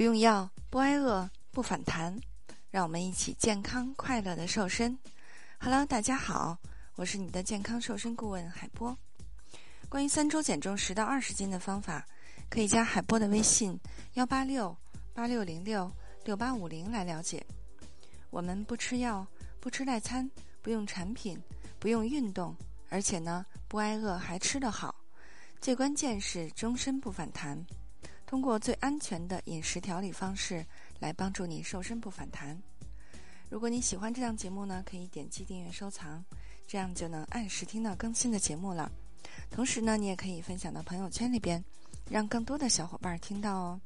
不用药，不挨饿，不反弹，让我们一起健康快乐的瘦身。Hello，大家好，我是你的健康瘦身顾问海波。关于三周减重十到二十斤的方法，可以加海波的微信幺八六八六零六六八五零来了解。我们不吃药，不吃代餐，不用产品，不用运动，而且呢不挨饿还吃得好，最关键是终身不反弹。通过最安全的饮食调理方式来帮助你瘦身不反弹。如果你喜欢这档节目呢，可以点击订阅收藏，这样就能按时听到更新的节目了。同时呢，你也可以分享到朋友圈里边，让更多的小伙伴听到哦。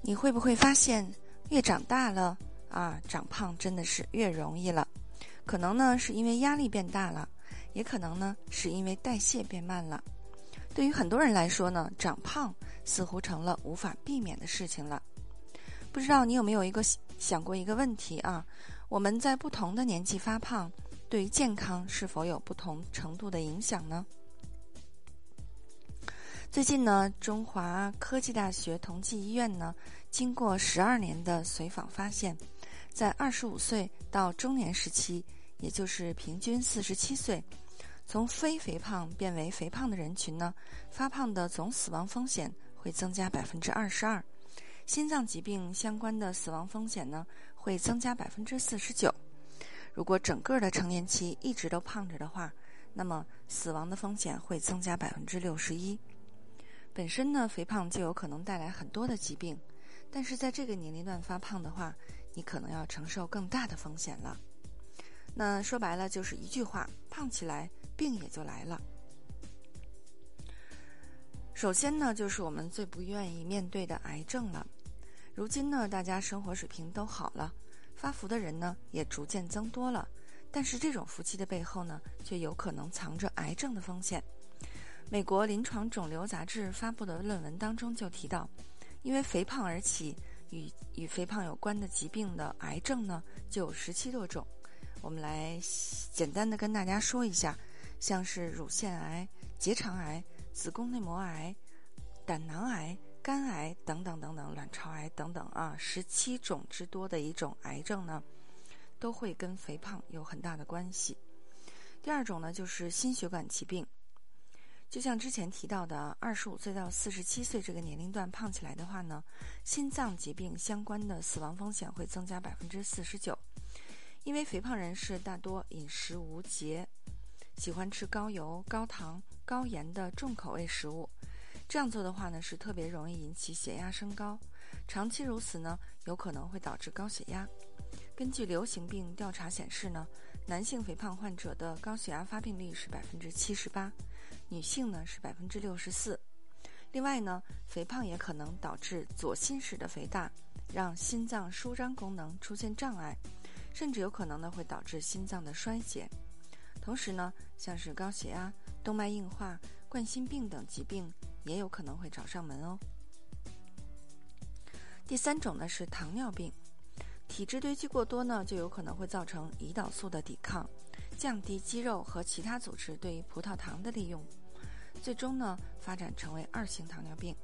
你会不会发现，越长大了啊，长胖真的是越容易了？可能呢是因为压力变大了，也可能呢是因为代谢变慢了。对于很多人来说呢，长胖似乎成了无法避免的事情了。不知道你有没有一个想过一个问题啊？我们在不同的年纪发胖，对于健康是否有不同程度的影响呢？最近呢，中华科技大学同济医院呢，经过十二年的随访发现，在二十五岁到中年时期，也就是平均四十七岁。从非肥胖变为肥胖的人群呢，发胖的总死亡风险会增加百分之二十二，心脏疾病相关的死亡风险呢会增加百分之四十九。如果整个的成年期一直都胖着的话，那么死亡的风险会增加百分之六十一。本身呢，肥胖就有可能带来很多的疾病，但是在这个年龄段发胖的话，你可能要承受更大的风险了。那说白了就是一句话：胖起来。病也就来了。首先呢，就是我们最不愿意面对的癌症了。如今呢，大家生活水平都好了，发福的人呢也逐渐增多了。但是这种福气的背后呢，却有可能藏着癌症的风险。美国临床肿瘤杂志发布的论文当中就提到，因为肥胖而起与与肥胖有关的疾病的癌症呢，就有十七多种。我们来简单的跟大家说一下。像是乳腺癌、结肠癌、子宫内膜癌、胆囊癌、肝癌等等等等，卵巢癌等等啊，十七种之多的一种癌症呢，都会跟肥胖有很大的关系。第二种呢，就是心血管疾病，就像之前提到的，二十五岁到四十七岁这个年龄段胖起来的话呢，心脏疾病相关的死亡风险会增加百分之四十九，因为肥胖人士大多饮食无节。喜欢吃高油、高糖、高盐的重口味食物，这样做的话呢，是特别容易引起血压升高。长期如此呢，有可能会导致高血压。根据流行病调查显示呢，男性肥胖患者的高血压发病率是百分之七十八，女性呢是百分之六十四。另外呢，肥胖也可能导致左心室的肥大，让心脏舒张功能出现障碍，甚至有可能呢会导致心脏的衰竭。同时呢，像是高血压、动脉硬化、冠心病等疾病也有可能会找上门哦。第三种呢是糖尿病，体质堆积过多呢，就有可能会造成胰岛素的抵抗，降低肌肉和其他组织对于葡萄糖的利用，最终呢发展成为二型糖尿病。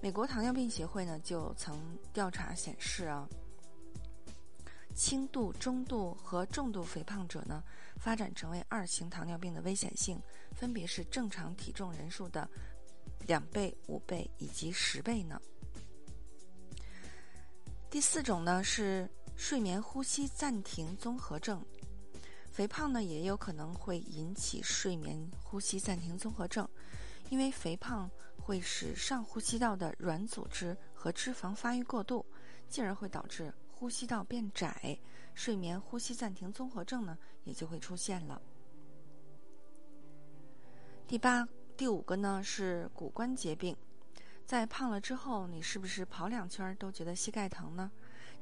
美国糖尿病协会呢就曾调查显示啊。轻度、中度和重度肥胖者呢，发展成为二型糖尿病的危险性分别是正常体重人数的两倍、五倍以及十倍呢。第四种呢是睡眠呼吸暂停综合症，肥胖呢也有可能会引起睡眠呼吸暂停综合症，因为肥胖会使上呼吸道的软组织和脂肪发育过度，进而会导致。呼吸道变窄，睡眠呼吸暂停综合症呢也就会出现了。第八、第五个呢是骨关节病，在胖了之后，你是不是跑两圈都觉得膝盖疼呢？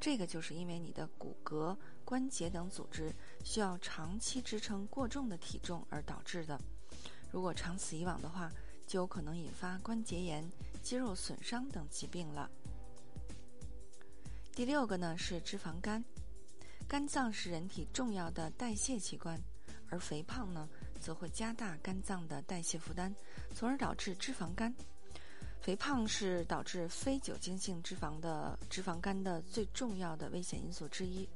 这个就是因为你的骨骼、关节等组织需要长期支撑过重的体重而导致的。如果长此以往的话，就有可能引发关节炎、肌肉损伤等疾病了。第六个呢是脂肪肝，肝脏是人体重要的代谢器官，而肥胖呢则会加大肝脏的代谢负担，从而导致脂肪肝。肥胖是导致非酒精性脂肪的脂肪肝的最重要的危险因素之一。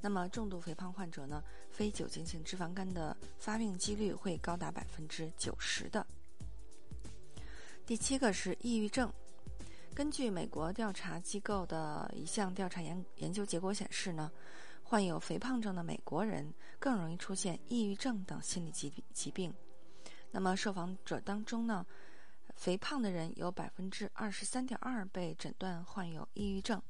那么，重度肥胖患者呢，非酒精性脂肪肝的发病几率会高达百分之九十的。第七个是抑郁症。根据美国调查机构的一项调查研研究结果显示呢，患有肥胖症的美国人更容易出现抑郁症等心理疾疾病。那么，受访者当中呢，肥胖的人有百分之二十三点二被诊断患有抑郁症，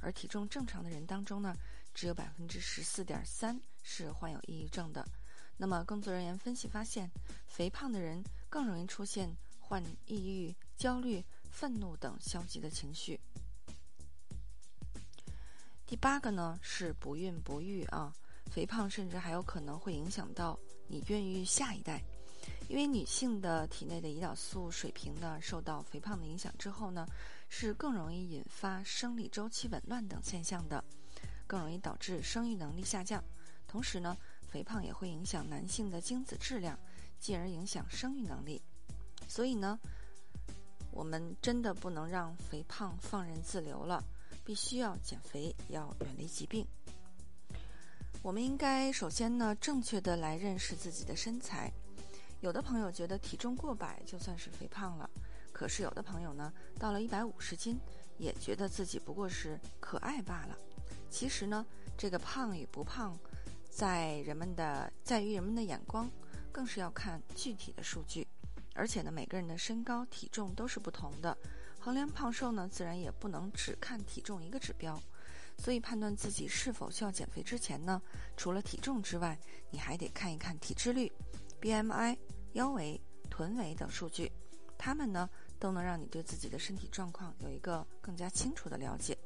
而体重正常的人当中呢，只有百分之十四点三是患有抑郁症的。那么，工作人员分析发现，肥胖的人更容易出现患抑郁、焦虑。愤怒等消极的情绪。第八个呢是不孕不育啊，肥胖甚至还有可能会影响到你孕育下一代，因为女性的体内的胰岛素水平呢受到肥胖的影响之后呢，是更容易引发生理周期紊乱等现象的，更容易导致生育能力下降。同时呢，肥胖也会影响男性的精子质量，进而影响生育能力。所以呢。我们真的不能让肥胖放任自流了，必须要减肥，要远离疾病。我们应该首先呢，正确的来认识自己的身材。有的朋友觉得体重过百就算是肥胖了，可是有的朋友呢，到了一百五十斤，也觉得自己不过是可爱罢了。其实呢，这个胖与不胖，在人们的在于人们的眼光，更是要看具体的数据。而且呢，每个人的身高体重都是不同的，衡量胖瘦呢，自然也不能只看体重一个指标。所以判断自己是否需要减肥之前呢，除了体重之外，你还得看一看体脂率、BMI、腰围、臀围等数据，它们呢都能让你对自己的身体状况有一个更加清楚的了解。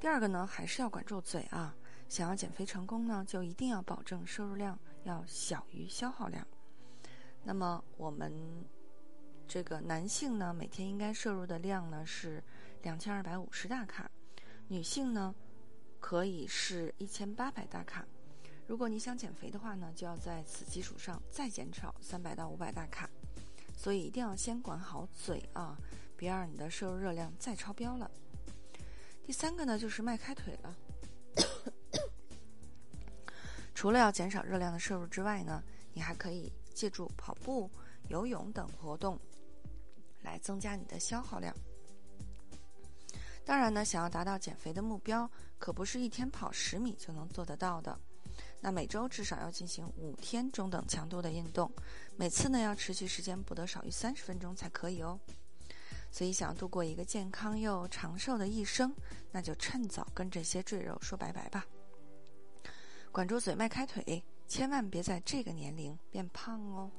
第二个呢，还是要管住嘴啊！想要减肥成功呢，就一定要保证摄入量要小于消耗量。那么我们这个男性呢，每天应该摄入的量呢是两千二百五十大卡，女性呢可以是一千八百大卡。如果你想减肥的话呢，就要在此基础上再减少三百到五百大卡。所以一定要先管好嘴啊，别让你的摄入热量再超标了。第三个呢，就是迈开腿了。除了要减少热量的摄入之外呢，你还可以。借助跑步、游泳等活动来增加你的消耗量。当然呢，想要达到减肥的目标，可不是一天跑十米就能做得到的。那每周至少要进行五天中等强度的运动，每次呢要持续时间不得少于三十分钟才可以哦。所以，想要度过一个健康又长寿的一生，那就趁早跟这些赘肉说拜拜吧。管住嘴，迈开腿。千万别在这个年龄变胖哦！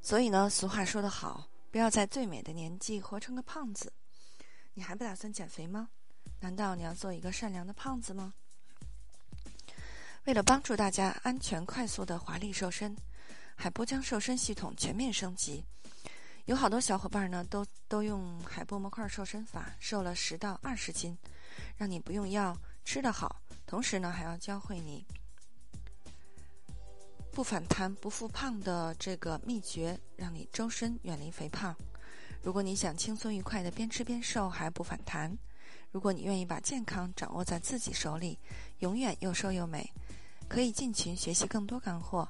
所以呢，俗话说得好，不要在最美的年纪活成个胖子。你还不打算减肥吗？难道你要做一个善良的胖子吗？为了帮助大家安全快速的华丽瘦身，海波将瘦身系统全面升级。有好多小伙伴呢，都都用海波模块瘦身法瘦了十到二十斤，让你不用药，吃得好。同时呢，还要教会你不反弹、不复胖的这个秘诀，让你周身远离肥胖。如果你想轻松愉快的边吃边瘦还不反弹，如果你愿意把健康掌握在自己手里，永远又瘦又美，可以进群学习更多干货。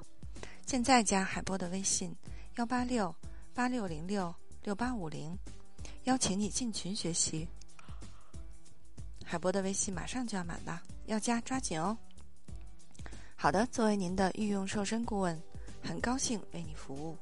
现在加海波的微信：幺八六八六零六六八五零，邀请你进群学习。海波的微信马上就要满了。要加抓紧哦！好的，作为您的御用瘦身顾问，很高兴为你服务。